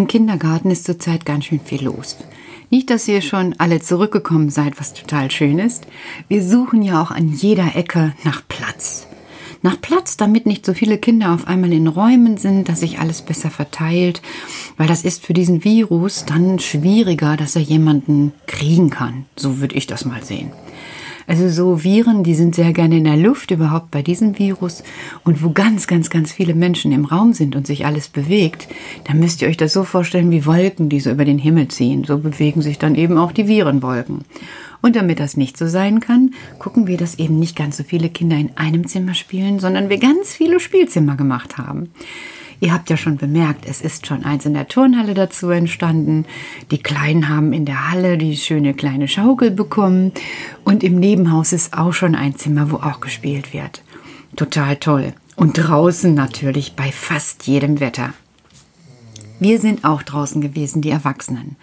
Im Kindergarten ist zurzeit ganz schön viel los. Nicht, dass ihr schon alle zurückgekommen seid, was total schön ist. Wir suchen ja auch an jeder Ecke nach Platz. Nach Platz, damit nicht so viele Kinder auf einmal in Räumen sind, dass sich alles besser verteilt, weil das ist für diesen Virus dann schwieriger, dass er jemanden kriegen kann. So würde ich das mal sehen. Also so Viren, die sind sehr gerne in der Luft, überhaupt bei diesem Virus. Und wo ganz, ganz, ganz viele Menschen im Raum sind und sich alles bewegt, dann müsst ihr euch das so vorstellen wie Wolken, die so über den Himmel ziehen. So bewegen sich dann eben auch die Virenwolken. Und damit das nicht so sein kann, gucken wir, dass eben nicht ganz so viele Kinder in einem Zimmer spielen, sondern wir ganz viele Spielzimmer gemacht haben. Ihr habt ja schon bemerkt, es ist schon eins in der Turnhalle dazu entstanden. Die Kleinen haben in der Halle die schöne kleine Schaukel bekommen. Und im Nebenhaus ist auch schon ein Zimmer, wo auch gespielt wird. Total toll. Und draußen natürlich bei fast jedem Wetter. Wir sind auch draußen gewesen, die Erwachsenen.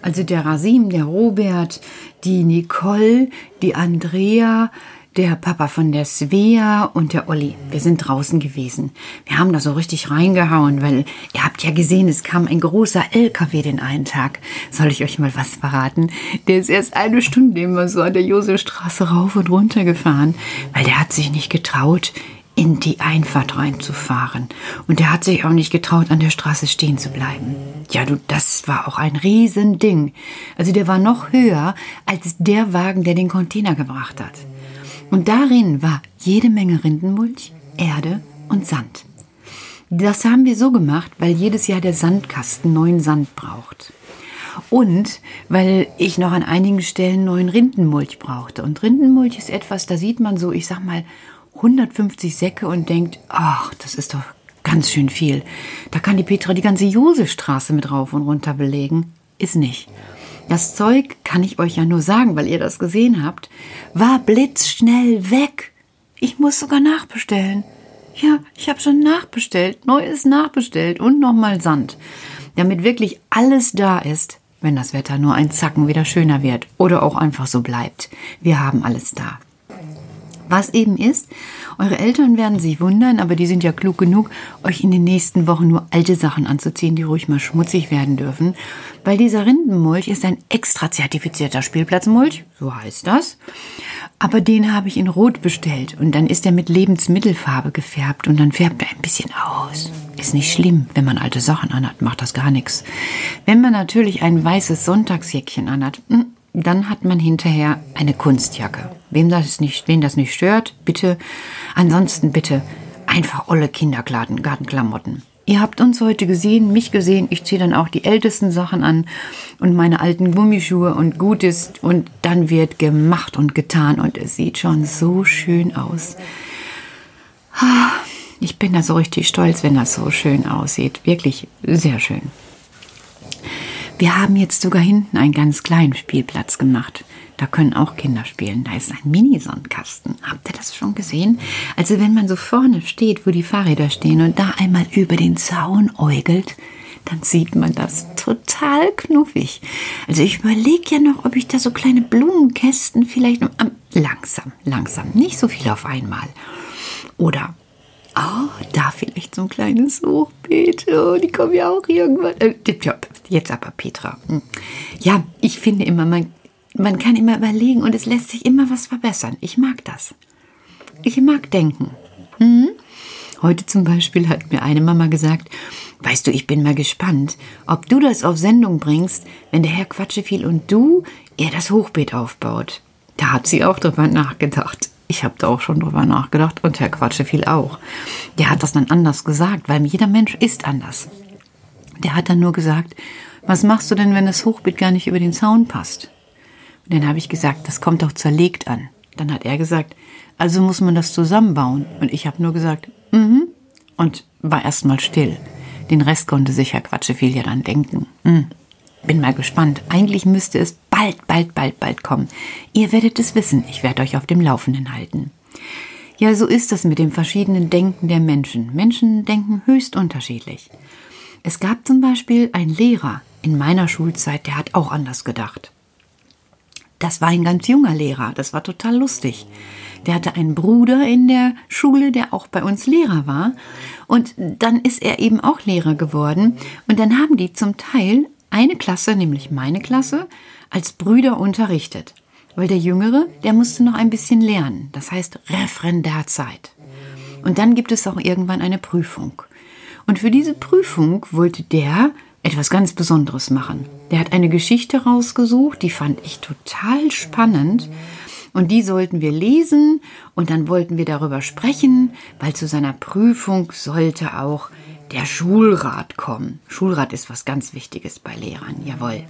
Also der Rasim, der Robert, die Nicole, die Andrea, der Papa von der Svea und der Olli. Wir sind draußen gewesen. Wir haben da so richtig reingehauen, weil ihr habt ja gesehen, es kam ein großer LKW den einen Tag. Soll ich euch mal was verraten? Der ist erst eine Stunde immer so an der Josefstraße rauf und runter gefahren, weil der hat sich nicht getraut, in die Einfahrt reinzufahren. Und der hat sich auch nicht getraut, an der Straße stehen zu bleiben. Ja, du, das war auch ein Riesending. Also der war noch höher als der Wagen, der den Container gebracht hat. Und darin war jede Menge Rindenmulch, Erde und Sand. Das haben wir so gemacht, weil jedes Jahr der Sandkasten neuen Sand braucht. Und weil ich noch an einigen Stellen neuen Rindenmulch brauchte. Und Rindenmulch ist etwas, da sieht man so, ich sag mal, 150 Säcke und denkt, ach, das ist doch ganz schön viel. Da kann die Petra die ganze Josefstraße mit rauf und runter belegen. Ist nicht. Das Zeug, kann ich euch ja nur sagen, weil ihr das gesehen habt, war blitzschnell weg. Ich muss sogar nachbestellen. Ja, ich habe schon nachbestellt, neues nachbestellt und nochmal Sand, damit wirklich alles da ist, wenn das Wetter nur ein Zacken wieder schöner wird oder auch einfach so bleibt. Wir haben alles da. Was eben ist, eure Eltern werden sich wundern, aber die sind ja klug genug, euch in den nächsten Wochen nur alte Sachen anzuziehen, die ruhig mal schmutzig werden dürfen. Weil dieser Rindenmulch ist ein extra zertifizierter Spielplatzmulch, so heißt das. Aber den habe ich in Rot bestellt und dann ist er mit Lebensmittelfarbe gefärbt und dann färbt er ein bisschen aus. Ist nicht schlimm, wenn man alte Sachen anhat, macht das gar nichts. Wenn man natürlich ein weißes Sonntagsjäckchen anhat, hm, dann hat man hinterher eine Kunstjacke. Wem das nicht, wen das nicht stört, bitte. Ansonsten bitte einfach olle Kindergartenklamotten. Ihr habt uns heute gesehen, mich gesehen. Ich ziehe dann auch die ältesten Sachen an und meine alten Gummischuhe und gut ist. Und dann wird gemacht und getan und es sieht schon so schön aus. Ich bin da so richtig stolz, wenn das so schön aussieht. Wirklich sehr schön. Wir haben jetzt sogar hinten einen ganz kleinen Spielplatz gemacht. Da können auch Kinder spielen. Da ist ein Mini-Sandkasten. Habt ihr das schon gesehen? Also wenn man so vorne steht, wo die Fahrräder stehen und da einmal über den Zaun äugelt, dann sieht man das total knuffig. Also ich überlege ja noch, ob ich da so kleine Blumenkästen vielleicht noch, langsam, langsam, nicht so viel auf einmal. Oder Oh, da vielleicht so ein kleines Hochbeet. Oh, die kommen ja auch irgendwann. Äh, jetzt aber Petra. Hm. Ja, ich finde immer, man, man kann immer überlegen und es lässt sich immer was verbessern. Ich mag das. Ich mag denken. Mhm. Heute zum Beispiel hat mir eine Mama gesagt, weißt du, ich bin mal gespannt, ob du das auf Sendung bringst, wenn der Herr Quatscheviel und du ihr das Hochbeet aufbaut. Da hat sie auch drüber nachgedacht. Ich habe da auch schon drüber nachgedacht und Herr Quatscheviel auch. Der hat das dann anders gesagt, weil jeder Mensch ist anders. Der hat dann nur gesagt, was machst du denn, wenn das Hochbeet gar nicht über den Zaun passt? Und dann habe ich gesagt, das kommt doch zerlegt an. Dann hat er gesagt, also muss man das zusammenbauen. Und ich habe nur gesagt, mhm. Und war erstmal still. Den Rest konnte sich Herr Quatscheviel ja dann denken. Mhm. Bin mal gespannt. Eigentlich müsste es bald, bald, bald, bald kommen. Ihr werdet es wissen. Ich werde euch auf dem Laufenden halten. Ja, so ist das mit dem verschiedenen Denken der Menschen. Menschen denken höchst unterschiedlich. Es gab zum Beispiel einen Lehrer in meiner Schulzeit, der hat auch anders gedacht. Das war ein ganz junger Lehrer, das war total lustig. der hatte einen Bruder in der Schule, der auch bei uns Lehrer war. Und dann ist er eben auch Lehrer geworden. Und dann haben die zum Teil eine Klasse, nämlich meine Klasse, als Brüder unterrichtet. Weil der Jüngere, der musste noch ein bisschen lernen. Das heißt Referendarzeit. Und dann gibt es auch irgendwann eine Prüfung. Und für diese Prüfung wollte der etwas ganz Besonderes machen. Der hat eine Geschichte rausgesucht, die fand ich total spannend. Und die sollten wir lesen und dann wollten wir darüber sprechen, weil zu seiner Prüfung sollte auch der Schulrat kommen. Schulrat ist was ganz Wichtiges bei Lehrern, jawohl.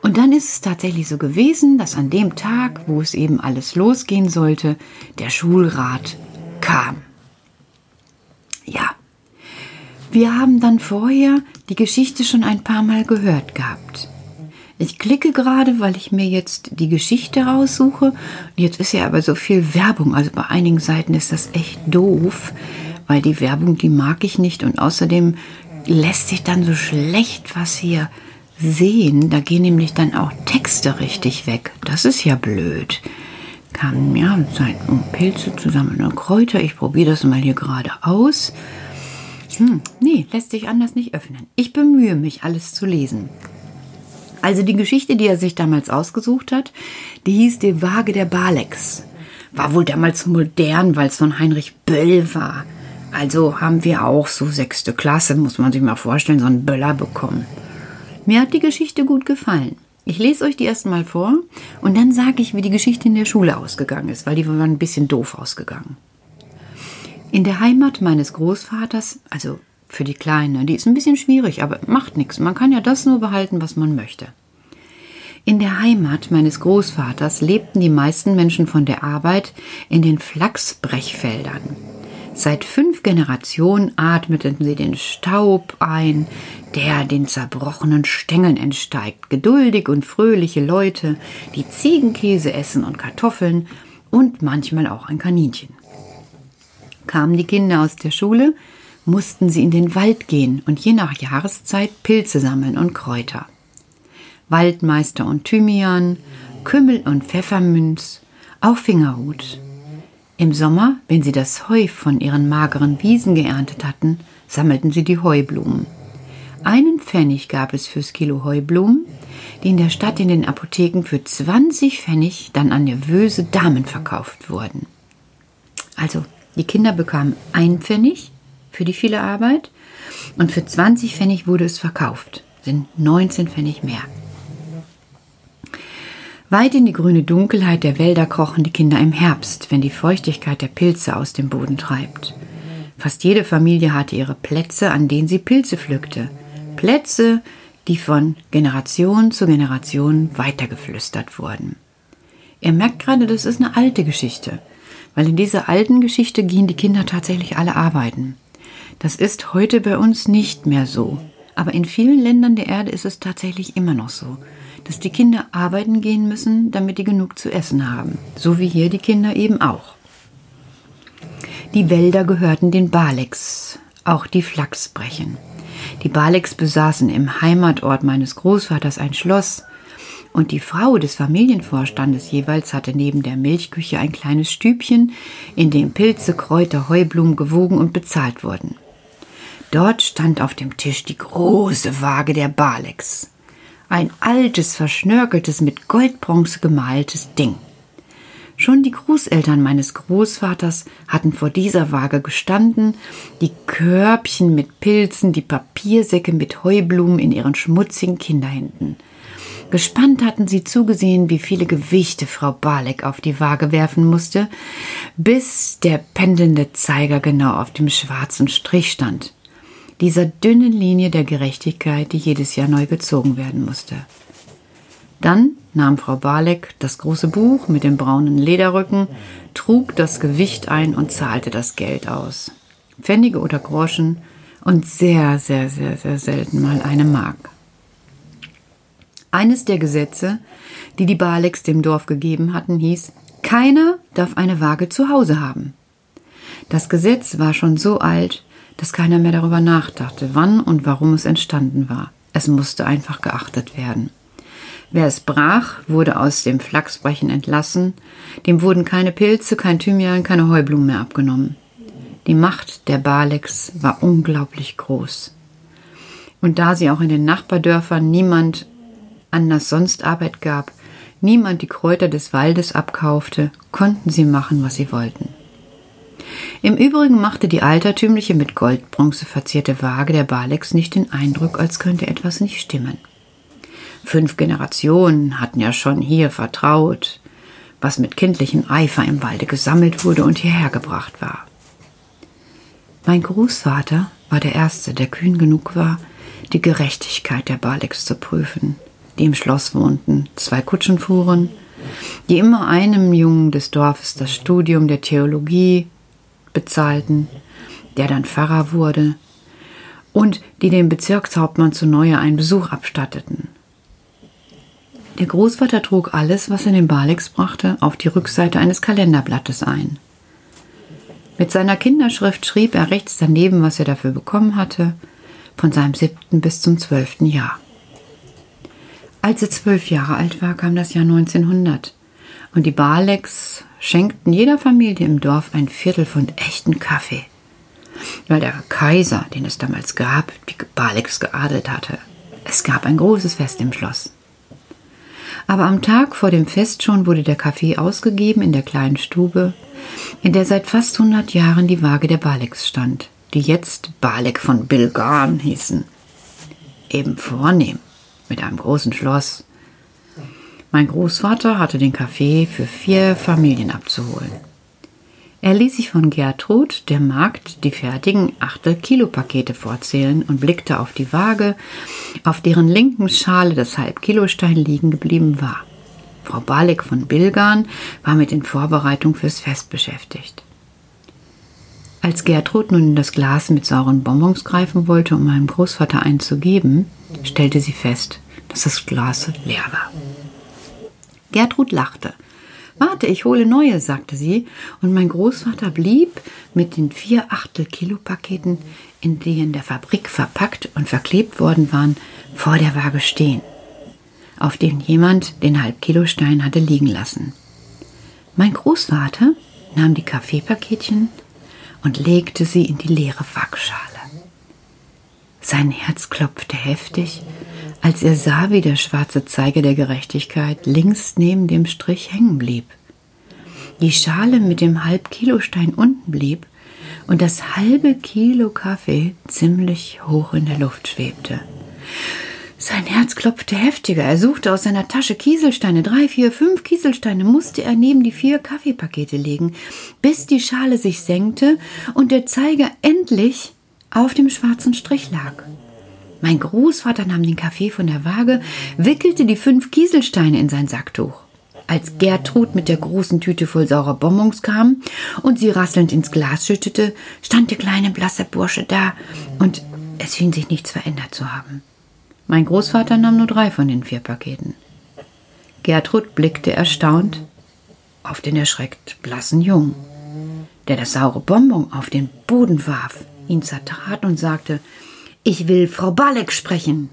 Und dann ist es tatsächlich so gewesen, dass an dem Tag, wo es eben alles losgehen sollte, der Schulrat kam. Ja, wir haben dann vorher die Geschichte schon ein paar Mal gehört gehabt. Ich klicke gerade, weil ich mir jetzt die Geschichte raussuche. Jetzt ist ja aber so viel Werbung. Also bei einigen Seiten ist das echt doof, weil die Werbung, die mag ich nicht. Und außerdem lässt sich dann so schlecht was hier sehen. Da gehen nämlich dann auch Texte richtig weg. Das ist ja blöd. Kann, ja, Zeit und Pilze zusammen und Kräuter. Ich probiere das mal hier gerade aus. Hm, nee, lässt sich anders nicht öffnen. Ich bemühe mich, alles zu lesen. Also die Geschichte, die er sich damals ausgesucht hat, die hieß Die Waage der Balex. War wohl damals modern, weil es von Heinrich Böll war. Also haben wir auch so sechste Klasse, muss man sich mal vorstellen, so einen Böller bekommen. Mir hat die Geschichte gut gefallen. Ich lese euch die erstmal vor und dann sage ich, wie die Geschichte in der Schule ausgegangen ist, weil die war ein bisschen doof ausgegangen. In der Heimat meines Großvaters, also für die Kleine, die ist ein bisschen schwierig, aber macht nichts. Man kann ja das nur behalten, was man möchte. In der Heimat meines Großvaters lebten die meisten Menschen von der Arbeit in den Flachsbrechfeldern. Seit fünf Generationen atmeten sie den Staub ein, der den zerbrochenen Stängeln entsteigt. Geduldig und fröhliche Leute, die Ziegenkäse essen und Kartoffeln und manchmal auch ein Kaninchen. Kamen die Kinder aus der Schule, mussten sie in den Wald gehen und je nach Jahreszeit Pilze sammeln und Kräuter. Waldmeister und Thymian, Kümmel und Pfeffermünz, auch Fingerhut. Im Sommer, wenn sie das Heu von ihren mageren Wiesen geerntet hatten, sammelten sie die Heublumen. Einen Pfennig gab es fürs Kilo Heublumen, die in der Stadt in den Apotheken für 20 Pfennig dann an nervöse Damen verkauft wurden. Also die Kinder bekamen ein Pfennig für die viele Arbeit und für 20 Pfennig wurde es verkauft. Sind 19 Pfennig mehr. Weit in die grüne Dunkelheit der Wälder krochen die Kinder im Herbst, wenn die Feuchtigkeit der Pilze aus dem Boden treibt. Fast jede Familie hatte ihre Plätze, an denen sie Pilze pflückte. Plätze, die von Generation zu Generation weitergeflüstert wurden. Ihr merkt gerade, das ist eine alte Geschichte. Weil in dieser alten Geschichte gehen die Kinder tatsächlich alle arbeiten. Das ist heute bei uns nicht mehr so. Aber in vielen Ländern der Erde ist es tatsächlich immer noch so, dass die Kinder arbeiten gehen müssen, damit die genug zu essen haben. So wie hier die Kinder eben auch. Die Wälder gehörten den Baleks, auch die Flachsbrechen. Die Baleks besaßen im Heimatort meines Großvaters ein Schloss, und die Frau des Familienvorstandes jeweils hatte neben der Milchküche ein kleines Stübchen, in dem Pilze, Kräuter, Heublumen gewogen und bezahlt wurden. Dort stand auf dem Tisch die große Waage der Balex. Ein altes, verschnörkeltes, mit Goldbronze gemaltes Ding. Schon die Großeltern meines Großvaters hatten vor dieser Waage gestanden, die Körbchen mit Pilzen, die Papiersäcke mit Heublumen in ihren schmutzigen Kinderhänden – Gespannt hatten sie zugesehen, wie viele Gewichte Frau Barleck auf die Waage werfen musste, bis der pendelnde Zeiger genau auf dem schwarzen Strich stand. Dieser dünnen Linie der Gerechtigkeit, die jedes Jahr neu gezogen werden musste. Dann nahm Frau Barleck das große Buch mit dem braunen Lederrücken, trug das Gewicht ein und zahlte das Geld aus. Pfennige oder Groschen und sehr, sehr, sehr, sehr selten mal eine Mark. Eines der Gesetze, die die Baleks dem Dorf gegeben hatten, hieß, keiner darf eine Waage zu Hause haben. Das Gesetz war schon so alt, dass keiner mehr darüber nachdachte, wann und warum es entstanden war. Es musste einfach geachtet werden. Wer es brach, wurde aus dem Flachsbrechen entlassen, dem wurden keine Pilze, kein Thymian, keine Heublumen mehr abgenommen. Die Macht der Baleks war unglaublich groß. Und da sie auch in den Nachbardörfern niemand anders sonst Arbeit gab, niemand die Kräuter des Waldes abkaufte, konnten sie machen, was sie wollten. Im Übrigen machte die altertümliche mit Goldbronze verzierte Waage der Baleks nicht den Eindruck, als könnte etwas nicht stimmen. Fünf Generationen hatten ja schon hier vertraut, was mit kindlichem Eifer im Walde gesammelt wurde und hierher gebracht war. Mein Großvater war der Erste, der kühn genug war, die Gerechtigkeit der Baleks zu prüfen, die im Schloss wohnten, zwei Kutschen fuhren, die immer einem Jungen des Dorfes das Studium der Theologie bezahlten, der dann Pfarrer wurde, und die dem Bezirkshauptmann zu Neue einen Besuch abstatteten. Der Großvater trug alles, was er den Baleks brachte, auf die Rückseite eines Kalenderblattes ein. Mit seiner Kinderschrift schrieb er rechts daneben, was er dafür bekommen hatte, von seinem siebten bis zum zwölften Jahr. Als er zwölf Jahre alt war, kam das Jahr 1900 und die Baleks schenkten jeder Familie im Dorf ein Viertel von echten Kaffee, weil der Kaiser, den es damals gab, die Baleks geadelt hatte. Es gab ein großes Fest im Schloss. Aber am Tag vor dem Fest schon wurde der Kaffee ausgegeben in der kleinen Stube, in der seit fast 100 Jahren die Waage der Baleks stand, die jetzt Balek von Bilgan hießen. Eben vornehm, mit einem großen Schloss. Mein Großvater hatte den Kaffee für vier Familien abzuholen. Er ließ sich von Gertrud, der Magd, die fertigen Achtel-Kilo-Pakete vorzählen und blickte auf die Waage, auf deren linken Schale das Halbkilostein liegen geblieben war. Frau Balek von Bilgan war mit den Vorbereitungen fürs Fest beschäftigt. Als Gertrud nun in das Glas mit sauren Bonbons greifen wollte, um meinem Großvater einzugeben, stellte sie fest, dass das Glas leer war. Gertrud lachte Warte, ich hole neue, sagte sie, und mein Großvater blieb mit den vier Achtel-Kilo-Paketen, in in der Fabrik verpackt und verklebt worden waren, vor der Waage stehen, auf denen jemand den Halbkilostein hatte liegen lassen. Mein Großvater nahm die Kaffeepaketchen und legte sie in die leere Waagschale. Sein Herz klopfte heftig als er sah, wie der schwarze Zeiger der Gerechtigkeit links neben dem Strich hängen blieb. Die Schale mit dem Halbkilostein unten blieb und das halbe Kilo Kaffee ziemlich hoch in der Luft schwebte. Sein Herz klopfte heftiger. Er suchte aus seiner Tasche Kieselsteine. Drei, vier, fünf Kieselsteine musste er neben die vier Kaffeepakete legen, bis die Schale sich senkte und der Zeiger endlich auf dem schwarzen Strich lag. Mein Großvater nahm den Kaffee von der Waage, wickelte die fünf Kieselsteine in sein Sacktuch. Als Gertrud mit der großen Tüte voll saurer Bonbons kam und sie rasselnd ins Glas schüttete, stand der kleine blasse Bursche da und es schien sich nichts verändert zu haben. Mein Großvater nahm nur drei von den vier Paketen. Gertrud blickte erstaunt auf den erschreckt blassen Jungen, der das saure Bonbon auf den Boden warf, ihn zertrat und sagte, ich will Frau Balek sprechen.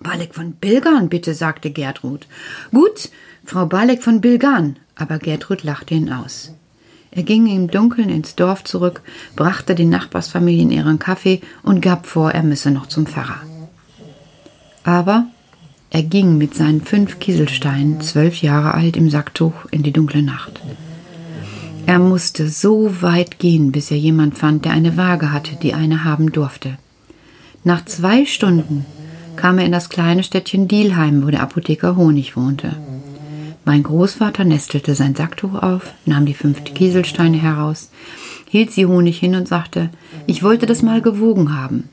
Balek von Bilgan, bitte, sagte Gertrud. Gut, Frau Balek von Bilgan, aber Gertrud lachte ihn aus. Er ging im Dunkeln ins Dorf zurück, brachte den Nachbarsfamilien ihren Kaffee und gab vor, er müsse noch zum Pfarrer. Aber er ging mit seinen fünf Kieselsteinen, zwölf Jahre alt, im Sacktuch in die dunkle Nacht. Er musste so weit gehen, bis er jemand fand, der eine Waage hatte, die eine haben durfte. Nach zwei Stunden kam er in das kleine Städtchen Dielheim, wo der Apotheker Honig wohnte. Mein Großvater nestelte sein Sacktuch auf, nahm die fünf Kieselsteine heraus, hielt sie Honig hin und sagte, ich wollte das mal gewogen haben.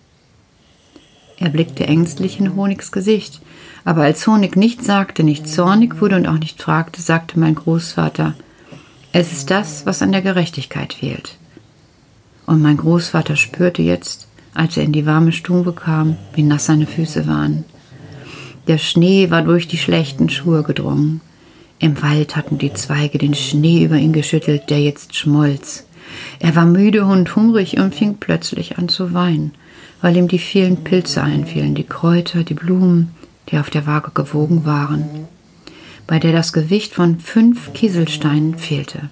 Er blickte ängstlich in Honigs Gesicht, aber als Honig nichts sagte, nicht zornig wurde und auch nicht fragte, sagte mein Großvater, es ist das, was an der Gerechtigkeit fehlt. Und mein Großvater spürte jetzt, als er in die warme Stube kam, wie nass seine Füße waren. Der Schnee war durch die schlechten Schuhe gedrungen. Im Wald hatten die Zweige den Schnee über ihn geschüttelt, der jetzt schmolz. Er war müde und hungrig und fing plötzlich an zu weinen, weil ihm die vielen Pilze einfielen, die Kräuter, die Blumen, die auf der Waage gewogen waren, bei der das Gewicht von fünf Kieselsteinen fehlte.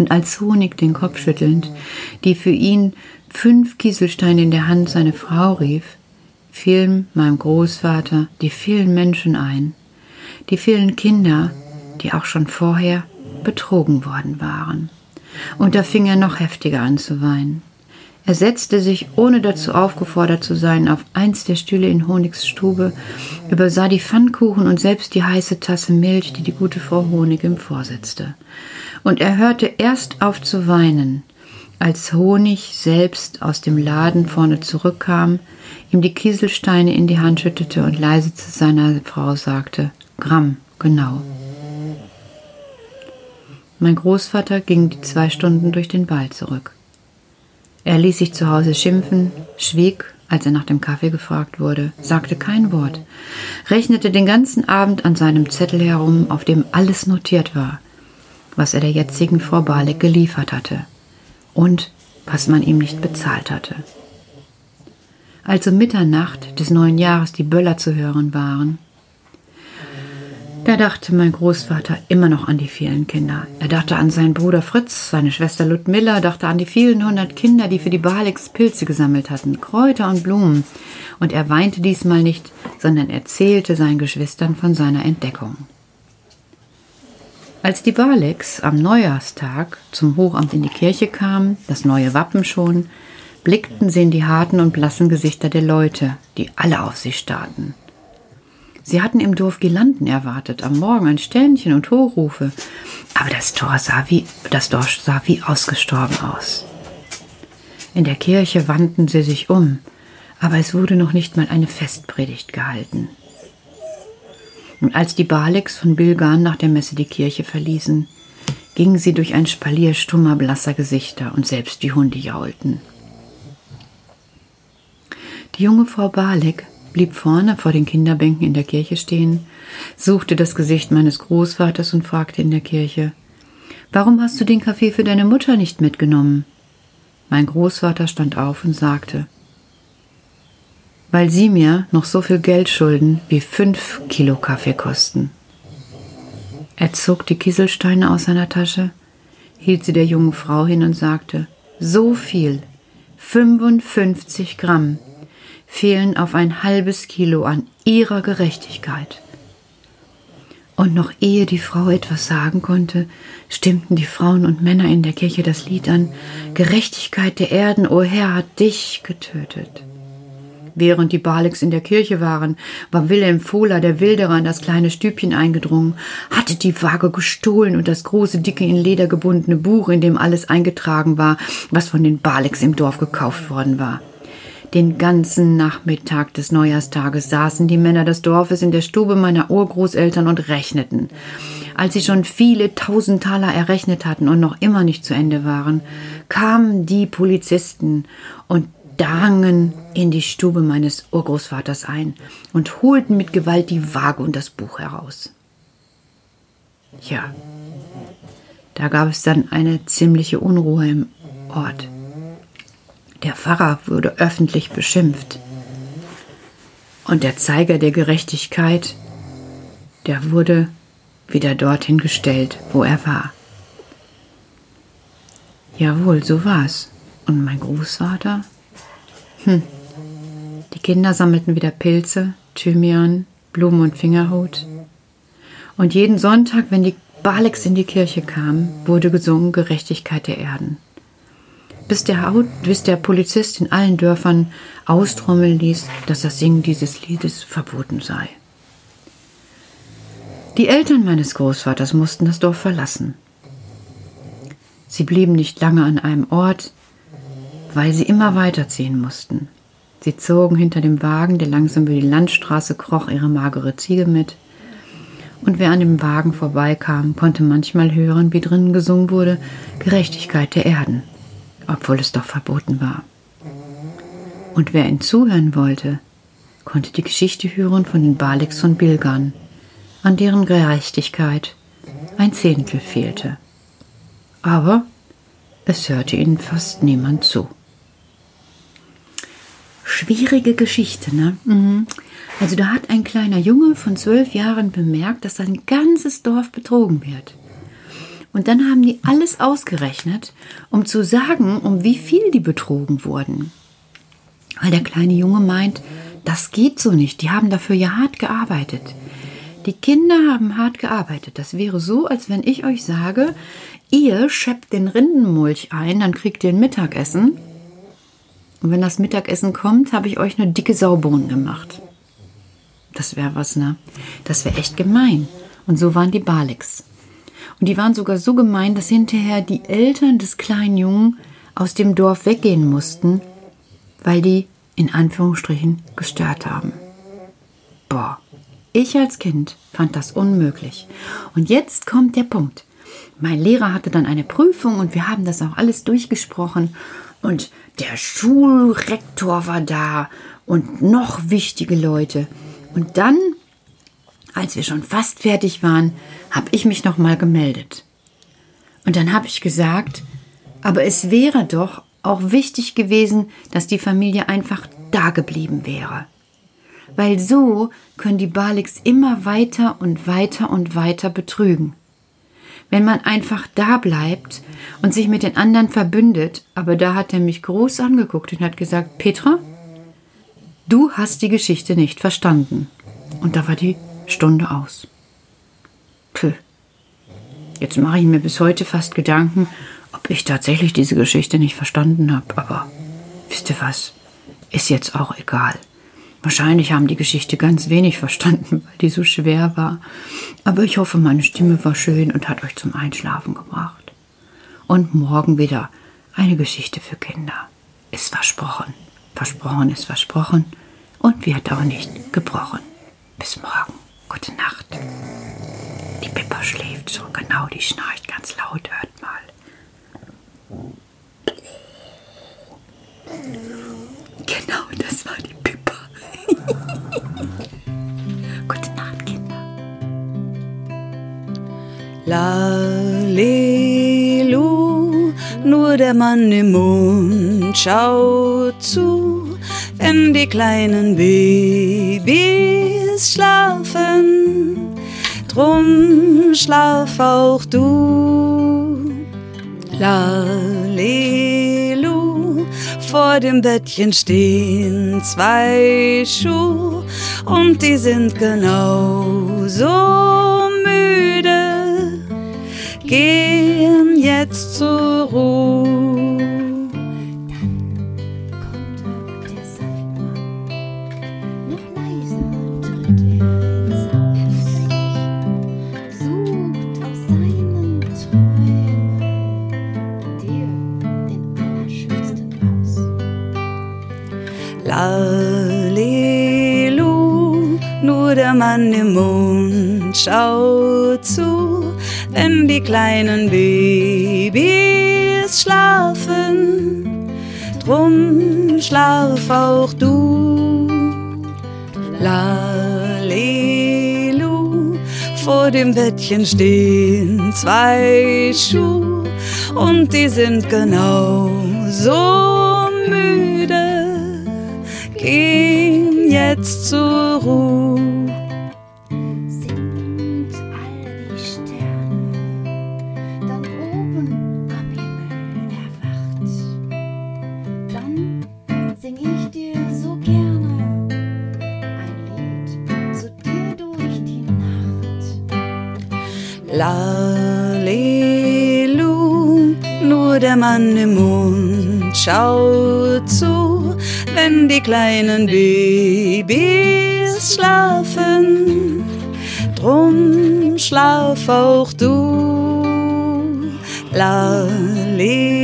Und als Honig den Kopf schüttelnd, die für ihn fünf Kieselsteine in der Hand seine Frau rief, fielen meinem Großvater die vielen Menschen ein, die vielen Kinder, die auch schon vorher betrogen worden waren. Und da fing er noch heftiger an zu weinen. Er setzte sich, ohne dazu aufgefordert zu sein, auf eins der Stühle in Honigs Stube, übersah die Pfannkuchen und selbst die heiße Tasse Milch, die die gute Frau Honig ihm vorsetzte. Und er hörte erst auf zu weinen, als Honig selbst aus dem Laden vorne zurückkam, ihm die Kieselsteine in die Hand schüttete und leise zu seiner Frau sagte, Gramm, genau. Mein Großvater ging die zwei Stunden durch den Wald zurück. Er ließ sich zu Hause schimpfen, schwieg, als er nach dem Kaffee gefragt wurde, sagte kein Wort, rechnete den ganzen Abend an seinem Zettel herum, auf dem alles notiert war, was er der jetzigen Frau Balek geliefert hatte und was man ihm nicht bezahlt hatte. Als um Mitternacht des neuen Jahres die Böller zu hören waren, da dachte mein Großvater immer noch an die vielen Kinder. Er dachte an seinen Bruder Fritz, seine Schwester Ludmilla, dachte an die vielen hundert Kinder, die für die Balix Pilze gesammelt hatten, Kräuter und Blumen. Und er weinte diesmal nicht, sondern erzählte seinen Geschwistern von seiner Entdeckung. Als die Balix am Neujahrstag zum Hochamt in die Kirche kamen, das neue Wappen schon, blickten sie in die harten und blassen Gesichter der Leute, die alle auf sie starrten. Sie hatten im Dorf Girlanden erwartet, am Morgen ein Ständchen und Hochrufe. Aber das Tor sah wie, das Dorf sah wie ausgestorben aus. In der Kirche wandten sie sich um, aber es wurde noch nicht mal eine Festpredigt gehalten. Und als die Baleks von Bilgan nach der Messe die Kirche verließen, gingen sie durch ein Spalier stummer, blasser Gesichter und selbst die Hunde jaulten. Die junge Frau Balek blieb vorne vor den Kinderbänken in der Kirche stehen, suchte das Gesicht meines Großvaters und fragte in der Kirche Warum hast du den Kaffee für deine Mutter nicht mitgenommen? Mein Großvater stand auf und sagte Weil sie mir noch so viel Geld schulden, wie fünf Kilo Kaffee kosten. Er zog die Kieselsteine aus seiner Tasche, hielt sie der jungen Frau hin und sagte So viel, 55 Gramm fehlen auf ein halbes Kilo an ihrer Gerechtigkeit. Und noch ehe die Frau etwas sagen konnte, stimmten die Frauen und Männer in der Kirche das Lied an Gerechtigkeit der Erden, o Herr, hat dich getötet. Während die Baleks in der Kirche waren, war Wilhelm Fohler, der Wilderer, in das kleine Stübchen eingedrungen, hatte die Waage gestohlen und das große, dicke, in Leder gebundene Buch, in dem alles eingetragen war, was von den Baleks im Dorf gekauft worden war. Den ganzen Nachmittag des Neujahrstages saßen die Männer des Dorfes in der Stube meiner Urgroßeltern und rechneten. Als sie schon viele tausend Taler errechnet hatten und noch immer nicht zu Ende waren, kamen die Polizisten und drangen in die Stube meines Urgroßvaters ein und holten mit Gewalt die Waage und das Buch heraus. Ja, da gab es dann eine ziemliche Unruhe im Ort. Der Pfarrer wurde öffentlich beschimpft. Und der Zeiger der Gerechtigkeit, der wurde wieder dorthin gestellt, wo er war. Jawohl, so war's. Und mein Großvater? Hm. Die Kinder sammelten wieder Pilze, Thymian, Blumen und Fingerhut. Und jeden Sonntag, wenn die Baleks in die Kirche kamen, wurde gesungen Gerechtigkeit der Erden bis der, bis der Polizist in allen Dörfern austrommeln ließ, dass das Singen dieses Liedes verboten sei. Die Eltern meines Großvaters mussten das Dorf verlassen. Sie blieben nicht lange an einem Ort, weil sie immer weiterziehen mussten. Sie zogen hinter dem Wagen, der langsam über die Landstraße kroch, ihre magere Ziege mit. Und wer an dem Wagen vorbeikam, konnte manchmal hören, wie drinnen gesungen wurde Gerechtigkeit der Erden obwohl es doch verboten war. Und wer ihm zuhören wollte, konnte die Geschichte hören von den Baleks von Bilgan, an deren Gerechtigkeit ein Zehntel fehlte. Aber es hörte ihnen fast niemand zu. schwierige Geschichte, ne? Also da hat ein kleiner Junge von zwölf Jahren bemerkt, dass sein ganzes Dorf betrogen wird. Und dann haben die alles ausgerechnet, um zu sagen, um wie viel die betrogen wurden. Weil der kleine Junge meint, das geht so nicht, die haben dafür ja hart gearbeitet. Die Kinder haben hart gearbeitet. Das wäre so, als wenn ich euch sage, ihr scheppt den Rindenmulch ein, dann kriegt ihr ein Mittagessen. Und wenn das Mittagessen kommt, habe ich euch eine dicke Saubohnen gemacht. Das wäre was, ne? Das wäre echt gemein. Und so waren die Balix. Und die waren sogar so gemein, dass hinterher die Eltern des kleinen Jungen aus dem Dorf weggehen mussten, weil die in Anführungsstrichen gestört haben. Boah, ich als Kind fand das unmöglich. Und jetzt kommt der Punkt. Mein Lehrer hatte dann eine Prüfung und wir haben das auch alles durchgesprochen. Und der Schulrektor war da und noch wichtige Leute. Und dann, als wir schon fast fertig waren, habe ich mich nochmal gemeldet. Und dann habe ich gesagt, aber es wäre doch auch wichtig gewesen, dass die Familie einfach da geblieben wäre. Weil so können die Balix immer weiter und weiter und weiter betrügen. Wenn man einfach da bleibt und sich mit den anderen verbündet, aber da hat er mich groß angeguckt und hat gesagt, Petra, du hast die Geschichte nicht verstanden. Und da war die Stunde aus. Jetzt mache ich mir bis heute fast Gedanken, ob ich tatsächlich diese Geschichte nicht verstanden habe. Aber wisst ihr was? Ist jetzt auch egal. Wahrscheinlich haben die Geschichte ganz wenig verstanden, weil die so schwer war. Aber ich hoffe, meine Stimme war schön und hat euch zum Einschlafen gebracht. Und morgen wieder eine Geschichte für Kinder. Ist versprochen. Versprochen ist versprochen und wird auch nicht gebrochen. Bis morgen. Gute Nacht. Die Pippa schläft schon genau, die schnarcht ganz laut, hört mal. Genau, das war die Pippa. Gute Nacht, Kinder. Lalelu, nur der Mann im Mond schaut zu, wenn die kleinen Babys schlafen. Drum schlaf auch du. Lalelu, vor dem Bettchen stehen zwei Schuhe und die sind genauso müde, gehen jetzt zur Ruhe. Lalelu, nur der Mann im Mond schaut zu, wenn die kleinen Babys schlafen. Drum schlaf auch du. Lalelu, vor dem Bettchen stehen zwei Schuhe und die sind genauso müde gehen jetzt zur Ruhe. Sind all die Sterne dann oben am Himmel erwacht, dann sing ich dir so gerne ein Lied zu dir durch die Nacht. Lalelu, nur der Mann im Mond schaut zu, wenn die kleinen Babys schlafen. Drum schlaf auch du, Lalilu.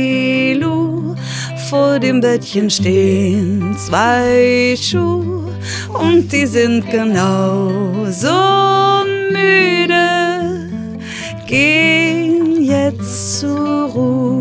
Vor dem Bettchen stehen zwei Schuhe und die sind genauso müde. Gehen jetzt zur Ruhe.